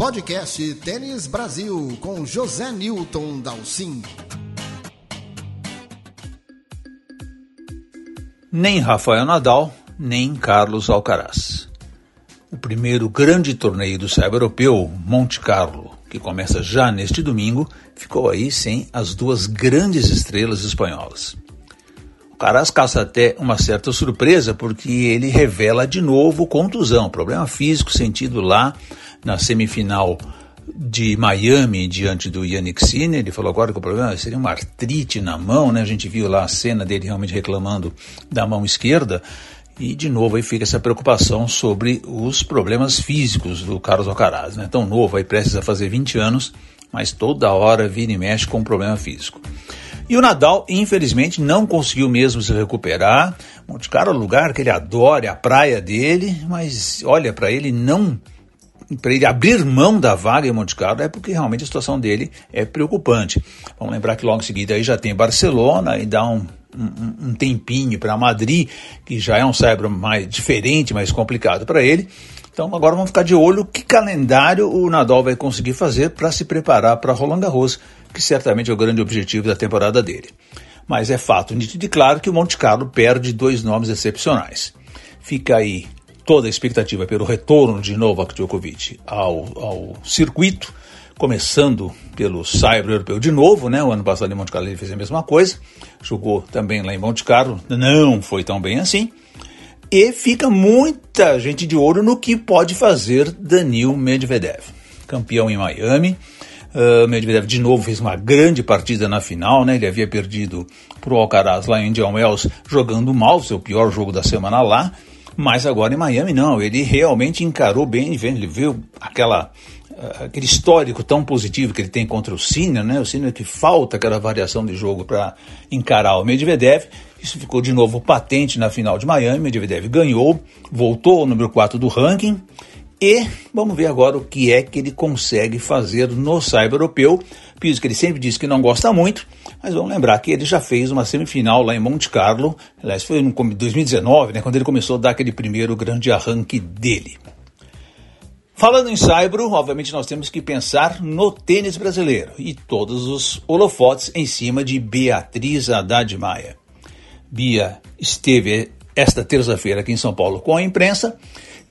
podcast Tênis Brasil com José Newton Dalcin. Nem Rafael Nadal, nem Carlos Alcaraz. O primeiro grande torneio do cyber europeu, Monte Carlo, que começa já neste domingo, ficou aí sem as duas grandes estrelas espanholas. Caras caça até uma certa surpresa porque ele revela de novo contusão, problema físico sentido lá na semifinal de Miami diante do Yannick Sinner. Ele falou agora que o problema seria uma artrite na mão, né? A gente viu lá a cena dele realmente reclamando da mão esquerda. E de novo aí fica essa preocupação sobre os problemas físicos do Carlos Alcaraz, né? Tão novo, aí precisa fazer 20 anos, mas toda hora vira e mexe com um problema físico. E o Nadal, infelizmente, não conseguiu mesmo se recuperar. Monte Carlo é um lugar que ele adora, é a praia dele, mas olha, para ele não para ele abrir mão da vaga em Monte Carlo é porque realmente a situação dele é preocupante. Vamos lembrar que logo em seguida aí já tem Barcelona e dá um, um, um tempinho para Madrid, que já é um cérebro mais diferente, mais complicado para ele. Então agora vamos ficar de olho que calendário o Nadal vai conseguir fazer para se preparar para Roland Garros, que certamente é o grande objetivo da temporada dele. Mas é fato nítido e claro que o Monte Carlo perde dois nomes excepcionais. Fica aí toda a expectativa pelo retorno de Novak Djokovic ao, ao circuito, começando pelo Cyber Europeu de novo, né? O ano passado em Monte Carlo ele fez a mesma coisa, jogou também lá em Monte Carlo, não foi tão bem assim. E fica muita gente de olho no que pode fazer Danil Medvedev, campeão em Miami. Uh, Medvedev de novo fez uma grande partida na final, né? Ele havia perdido para o Alcaraz lá em Indian Wells jogando mal, seu pior jogo da semana lá. Mas agora em Miami não, ele realmente encarou bem, ele viu aquela aquele histórico tão positivo que ele tem contra o Sinner, né? O Sinner que falta aquela variação de jogo para encarar o Medvedev. Isso ficou de novo patente na final de Miami. Medvedev ganhou, voltou ao número 4 do ranking. E vamos ver agora o que é que ele consegue fazer no cyber europeu. Piso que ele sempre diz que não gosta muito, mas vamos lembrar que ele já fez uma semifinal lá em Monte Carlo, aliás, foi em 2019, né, quando ele começou a dar aquele primeiro grande arranque dele. Falando em Saibro, obviamente nós temos que pensar no tênis brasileiro e todos os holofotes em cima de Beatriz Haddad Maia. Bia esteve esta terça-feira aqui em São Paulo com a imprensa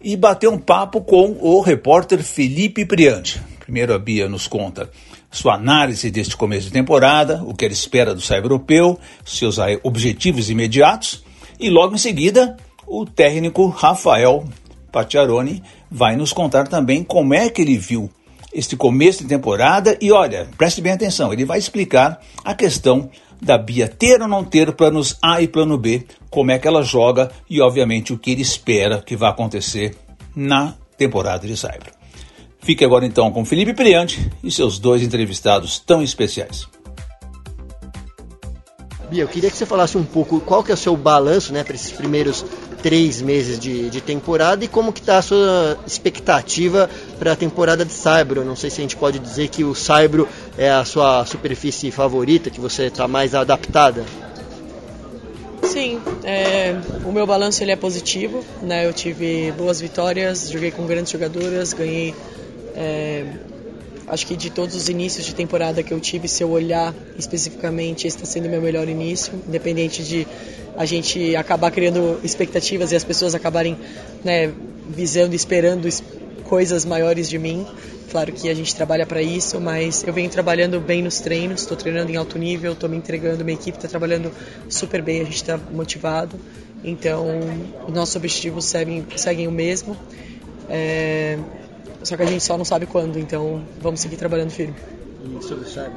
e bateu um papo com o repórter Felipe Priante. Primeiro a Bia nos conta sua análise deste começo de temporada, o que ela espera do cyber europeu, seus objetivos imediatos, e logo em seguida o técnico Rafael Pacciaroni vai nos contar também como é que ele viu este começo de temporada e olha, preste bem atenção, ele vai explicar a questão da Bia ter ou não ter planos A e plano B, como é que ela joga e obviamente o que ele espera que vai acontecer na temporada de Cyber. Fique agora então com Felipe Priante e seus dois entrevistados tão especiais. Bia, eu queria que você falasse um pouco qual que é o seu balanço né, para esses primeiros três meses de, de temporada e como que está a sua expectativa para a temporada de Saibro. Não sei se a gente pode dizer que o Saibro é a sua superfície favorita, que você está mais adaptada. Sim, é, o meu balanço ele é positivo. Né? Eu tive boas vitórias, joguei com grandes jogadoras, ganhei é, acho que de todos os inícios de temporada que eu tive, se eu olhar especificamente, está sendo meu melhor início, independente de a gente acabar criando expectativas e as pessoas acabarem né, visando esperando coisas maiores de mim. Claro que a gente trabalha para isso, mas eu venho trabalhando bem nos treinos, estou treinando em alto nível, estou me entregando, minha equipe está trabalhando super bem, a gente está motivado. Então, os nossos objetivos seguem, seguem o mesmo. É, só que a gente só não sabe quando, então vamos seguir trabalhando firme. E sobre o Cyber?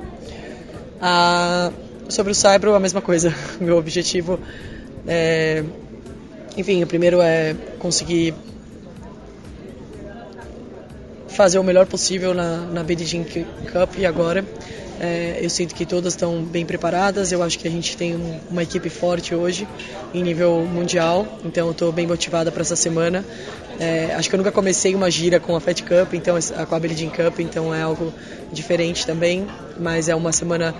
Ah, sobre o Cyber, a mesma coisa. Meu objetivo é. Enfim, o primeiro é conseguir fazer o melhor possível na, na Billie Cup e agora. É, eu sinto que todas estão bem preparadas. Eu acho que a gente tem um, uma equipe forte hoje em nível mundial. Então eu estou bem motivada para essa semana. É, acho que eu nunca comecei uma gira com a Fed Cup, então com a Jean Cup, então é algo diferente também. Mas é uma semana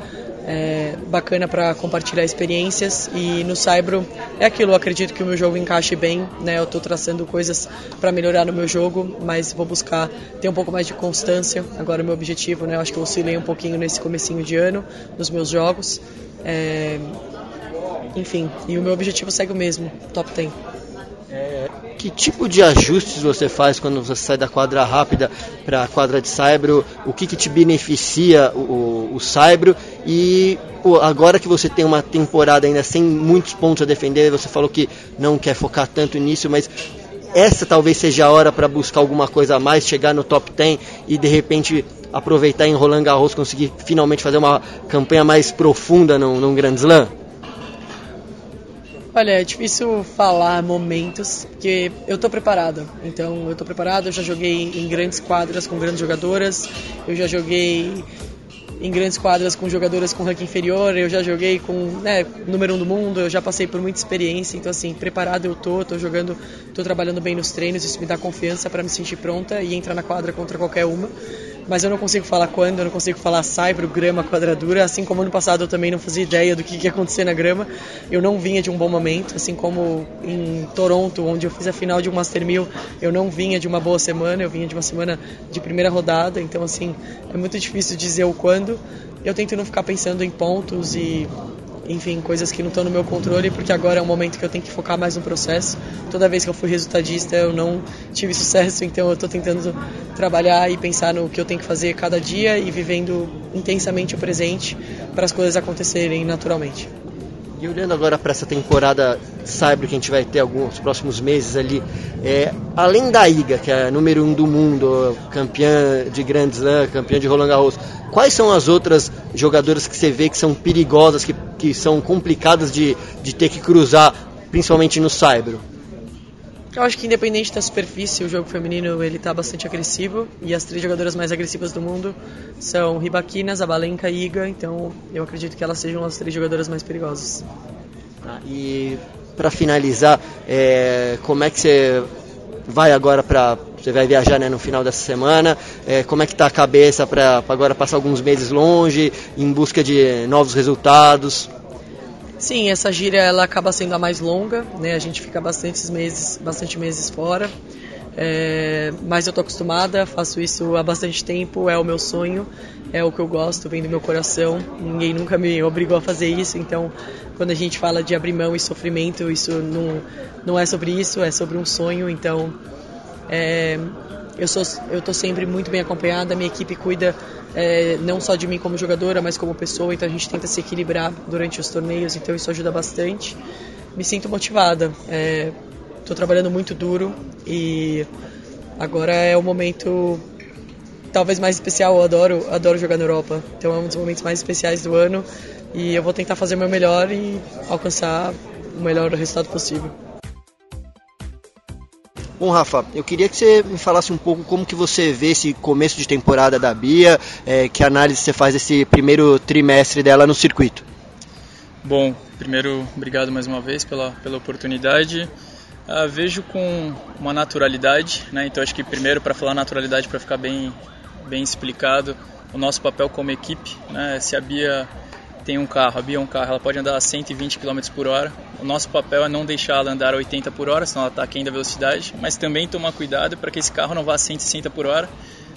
é, bacana para compartilhar experiências e no Saibro é aquilo, eu acredito que o meu jogo encaixe bem, né? Eu estou traçando coisas para melhorar no meu jogo, mas vou buscar ter um pouco mais de constância. Agora o meu objetivo, né? Eu acho que eu oscilei um pouquinho nesse comecinho de ano nos meus jogos. É, enfim, e o meu objetivo segue o mesmo, top 10. É, que tipo de ajustes você faz quando você sai da quadra rápida para a quadra de saibro? O que, que te beneficia o, o saibro? E pô, agora que você tem uma temporada ainda sem muitos pontos a defender, você falou que não quer focar tanto nisso, mas essa talvez seja a hora para buscar alguma coisa a mais, chegar no top 10 e de repente aproveitar em Roland Garros, conseguir finalmente fazer uma campanha mais profunda num, num Grand Slam? Olha, é difícil falar momentos, porque eu tô preparada. Então, eu tô preparada, eu já joguei em grandes quadras com grandes jogadoras, eu já joguei em grandes quadras com jogadoras com ranking inferior, eu já joguei com né, número um do mundo, eu já passei por muita experiência, então assim, preparado eu tô, tô jogando, tô trabalhando bem nos treinos, isso me dá confiança para me sentir pronta e entrar na quadra contra qualquer uma mas eu não consigo falar quando, eu não consigo falar saibro, grama, quadradura, assim como ano passado eu também não fazia ideia do que ia acontecer na grama. Eu não vinha de um bom momento, assim como em Toronto, onde eu fiz a final de um Master 1000, eu não vinha de uma boa semana, eu vinha de uma semana de primeira rodada, então assim, é muito difícil dizer o quando. Eu tento não ficar pensando em pontos e enfim, coisas que não estão no meu controle, porque agora é um momento que eu tenho que focar mais no processo. Toda vez que eu fui resultadista, eu não tive sucesso, então eu estou tentando trabalhar e pensar no que eu tenho que fazer cada dia e vivendo intensamente o presente para as coisas acontecerem naturalmente. E olhando agora para essa temporada Cyber que a gente vai ter alguns próximos meses ali, é, além da Iga, que é número um do mundo, campeã de Grand Slam, campeã de Roland Garros, quais são as outras jogadoras que você vê que são perigosas, que, que são complicadas de, de ter que cruzar, principalmente no Cyber? Eu acho que independente da superfície, o jogo feminino ele está bastante agressivo e as três jogadoras mais agressivas do mundo são Ribaquina, Zabalenka e Iga, então eu acredito que elas sejam as três jogadoras mais perigosas. Ah, e para finalizar, é, como é que você vai agora para você vai viajar né, no final dessa semana? É, como é que está a cabeça para agora passar alguns meses longe, em busca de novos resultados? Sim, essa gira ela acaba sendo a mais longa, né? A gente fica bastantes meses, bastante meses fora. É, mas eu estou acostumada, faço isso há bastante tempo, é o meu sonho, é o que eu gosto, vem do meu coração. Ninguém nunca me obrigou a fazer isso, então quando a gente fala de abrir mão e sofrimento, isso não, não é sobre isso, é sobre um sonho. Então é, eu sou eu estou sempre muito bem acompanhada, minha equipe cuida é, não só de mim como jogadora, mas como pessoa, então a gente tenta se equilibrar durante os torneios, então isso ajuda bastante. Me sinto motivada, estou trabalhando muito duro e agora é o momento talvez mais especial, eu adoro, adoro jogar na Europa, então é um dos momentos mais especiais do ano e eu vou tentar fazer o meu melhor e alcançar o melhor resultado possível. Bom, Rafa, eu queria que você me falasse um pouco como que você vê esse começo de temporada da Bia, é, que análise você faz desse primeiro trimestre dela no circuito. Bom, primeiro, obrigado mais uma vez pela, pela oportunidade. Uh, vejo com uma naturalidade, né? então acho que primeiro para falar naturalidade, para ficar bem, bem explicado, o nosso papel como equipe, né? se a Bia tem um carro, a Bia é um carro, ela pode andar a 120 km por hora. O nosso papel é não deixar ela andar a 80 por hora, senão ela está aquém da velocidade, mas também tomar cuidado para que esse carro não vá a 160 por hora,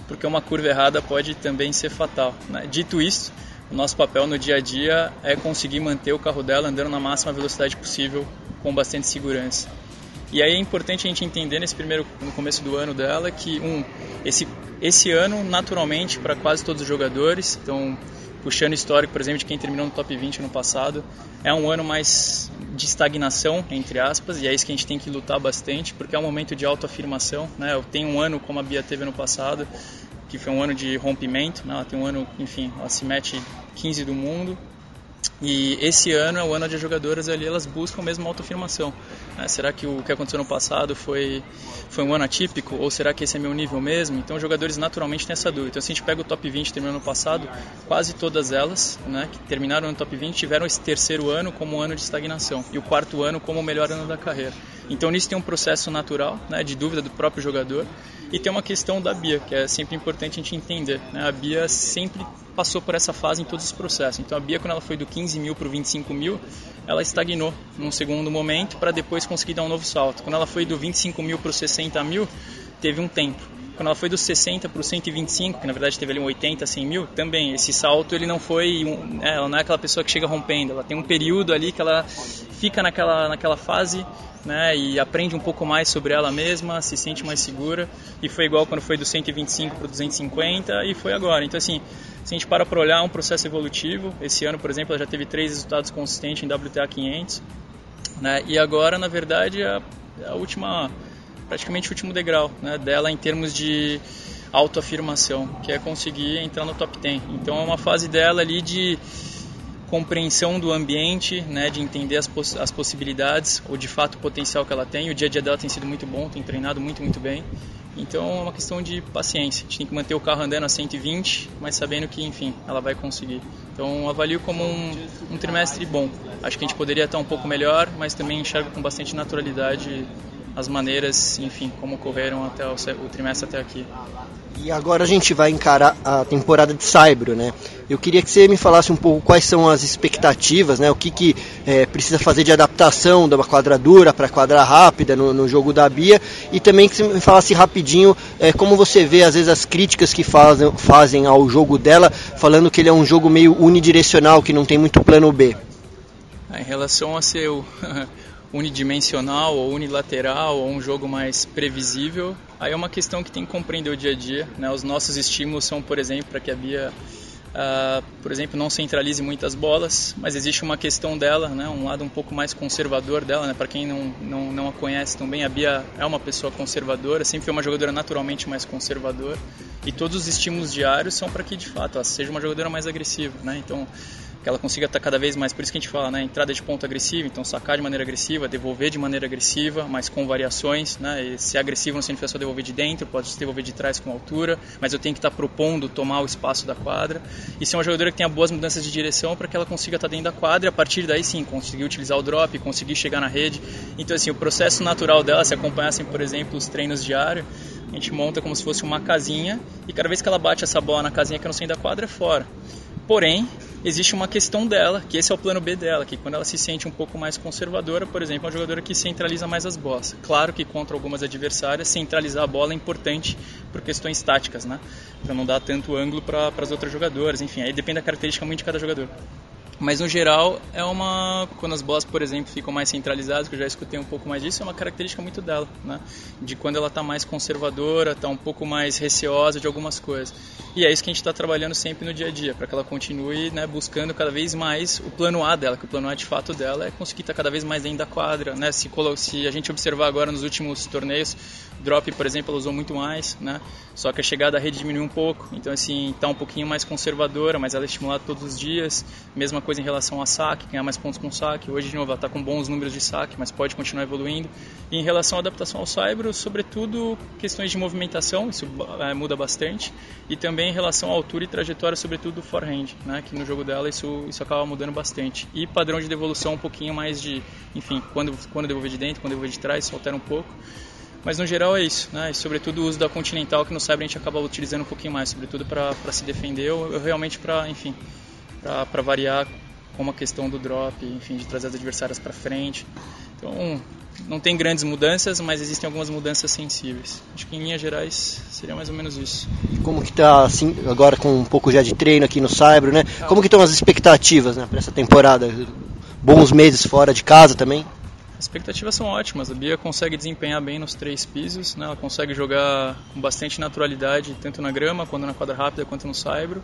porque uma curva errada pode também ser fatal. Né? Dito isso, o nosso papel no dia a dia é conseguir manter o carro dela andando na máxima velocidade possível, com bastante segurança. E aí é importante a gente entender nesse primeiro, no começo do ano dela, que um, esse, esse ano, naturalmente, para quase todos os jogadores, então puxando o histórico, por exemplo, de quem terminou no top 20 no passado, é um ano mais de estagnação, entre aspas, e é isso que a gente tem que lutar bastante, porque é um momento de autoafirmação, né? Eu tenho um ano como a Bia teve no passado, que foi um ano de rompimento, né? Ela tem um ano, enfim, ela se mete 15 do mundo, E esse ano é o ano as jogadoras ali elas buscam mesmo autoafirmação. Né? Será que o que aconteceu no passado foi, foi um ano atípico? Ou será que esse é meu nível mesmo? Então os jogadores naturalmente têm essa dúvida. Então se a gente pega o top 20 terminando no passado, quase todas elas né, que terminaram no top 20 tiveram esse terceiro ano como um ano de estagnação e o quarto ano como o melhor ano da carreira. Então nisso tem um processo natural né, de dúvida do próprio jogador e tem uma questão da Bia, que é sempre importante a gente entender. Né? A Bia sempre passou por essa fase em todos os processos. Então a Bia, quando ela foi do 15 mil para o 25 mil, ela estagnou num segundo momento para depois conseguir dar um novo salto. Quando ela foi do 25 mil para os 60 mil, teve um tempo. Quando ela foi dos 60 para os 125, que na verdade teve ali um 80, 100 mil, também esse salto ele não foi, um, é, ela não é aquela pessoa que chega rompendo, ela tem um período ali que ela fica naquela, naquela fase né, e aprende um pouco mais sobre ela mesma, se sente mais segura. E foi igual quando foi do 125 para o 250 e foi agora. Então, assim, se a gente para para olhar, é um processo evolutivo. Esse ano, por exemplo, ela já teve três resultados consistentes em WTA 500. Né, e agora, na verdade, é a, é a última, praticamente o último degrau né, dela em termos de autoafirmação, que é conseguir entrar no top 10. Então, é uma fase dela ali de compreensão do ambiente, né, de entender as, poss as possibilidades, ou de fato o potencial que ela tem. O dia a dia dela tem sido muito bom, tem treinado muito, muito bem. Então é uma questão de paciência. A gente tem que manter o carro andando a 120, mas sabendo que, enfim, ela vai conseguir. Então avalio como um, um trimestre bom. Acho que a gente poderia estar um pouco melhor, mas também enxergo com bastante naturalidade as maneiras, enfim, como ocorreram até o, o trimestre até aqui. E agora a gente vai encarar a temporada de Saibro, né? Eu queria que você me falasse um pouco quais são as expectativas, né? O que, que é, precisa fazer de adaptação da quadradura para quadra rápida no, no, jogo da Bia e também que você me falasse rapidinho é, como você vê às vezes as críticas que fazem, fazem ao jogo dela, falando que ele é um jogo meio unidirecional, que não tem muito plano B. Em relação a ser o unidimensional ou unilateral ou um jogo mais previsível, aí é uma questão que tem que compreender o dia a dia. Né? Os nossos estímulos são, por exemplo, para que a Bia, uh, por exemplo, não centralize muitas bolas, mas existe uma questão dela, né? um lado um pouco mais conservador dela. Né? Para quem não, não, não a conhece também, a Bia é uma pessoa conservadora, sempre foi uma jogadora naturalmente mais conservadora e todos os estímulos diários são para que de fato ela seja uma jogadora mais agressiva. Né? Então, que ela consiga estar cada vez mais, por isso que a gente fala, né, entrada de ponto agressiva, então sacar de maneira agressiva, devolver de maneira agressiva, mas com variações, né, e se é agressivo não significa só devolver de dentro, pode se devolver de trás com altura, mas eu tenho que estar propondo tomar o espaço da quadra, e ser uma jogadora que tenha boas mudanças de direção para que ela consiga estar dentro da quadra e a partir daí sim, conseguir utilizar o drop, conseguir chegar na rede, então assim, o processo natural dela, se acompanhassem, por exemplo, os treinos diários, a gente monta como se fosse uma casinha e cada vez que ela bate essa bola na casinha que eu não sei da quadra é fora. Porém, existe uma questão dela, que esse é o plano B dela, que quando ela se sente um pouco mais conservadora, por exemplo, é uma jogadora que centraliza mais as bolas. Claro que contra algumas adversárias, centralizar a bola é importante por questões táticas, né? Para não dar tanto ângulo para as outras jogadoras, enfim, aí depende da característica muito de cada jogador. Mas no geral é uma quando as bolas, por exemplo, ficam mais centralizadas, que eu já escutei um pouco mais disso, é uma característica muito dela, né? De quando ela está mais conservadora, está um pouco mais receosa de algumas coisas. E é isso que a gente está trabalhando sempre no dia a dia, para que ela continue, né, buscando cada vez mais o plano A dela, que o plano A de fato dela é conseguir estar tá cada vez mais dentro da quadra, né? Se se a gente observar agora nos últimos torneios, drop, por exemplo, ela usou muito mais, né? Só que a chegada à rede diminuiu um pouco, então assim, está um pouquinho mais conservadora, mas ela é estimulada todos os dias. Mesma coisa em relação a saque, ganhar mais pontos com saque. Hoje, de novo, ela está com bons números de saque, mas pode continuar evoluindo. E em relação à adaptação ao saibro, sobretudo questões de movimentação, isso é, muda bastante. E também em relação à altura e trajetória, sobretudo do forehand, né, que no jogo dela isso, isso acaba mudando bastante. E padrão de devolução um pouquinho mais de, enfim, quando, quando devolver de dentro, quando devolver de trás, isso altera um pouco. Mas no geral é isso, né? E sobretudo o uso da Continental, que no Cyber a gente acaba utilizando um pouquinho mais, sobretudo para se defender ou, ou realmente para, enfim, para variar como a questão do drop, enfim, de trazer as adversárias para frente. Então, não tem grandes mudanças, mas existem algumas mudanças sensíveis. Acho que em linhas gerais seria mais ou menos isso. Como que está assim, agora com um pouco já de treino aqui no Saibro, né? Como que estão as expectativas, né, para essa temporada? Bons meses fora de casa também? As expectativas são ótimas. A Bia consegue desempenhar bem nos três pisos, né? Ela consegue jogar com bastante naturalidade, tanto na grama, quanto na quadra rápida, quanto no saibro.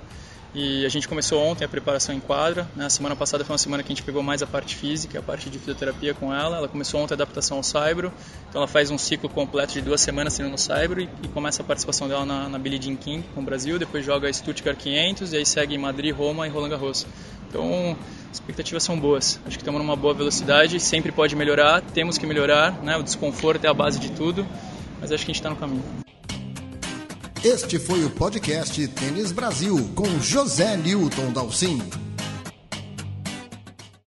E a gente começou ontem a preparação em quadra. Né? A semana passada foi uma semana que a gente pegou mais a parte física, a parte de fisioterapia com ela. Ela começou ontem a adaptação ao saibro. Então ela faz um ciclo completo de duas semanas sendo no saibro e, e, começa a participação dela na, na Billie Jean King com o Brasil. Depois joga Stuttgart 500 e aí segue em Madrid, Roma e Roland Garros. Então, as expectativas são boas. Acho que estamos numa boa velocidade, sempre pode melhorar, temos que melhorar, né? O desconforto é a base de tudo, mas acho que a gente está no caminho. Este foi o podcast Tênis Brasil com José Newton Dalcin.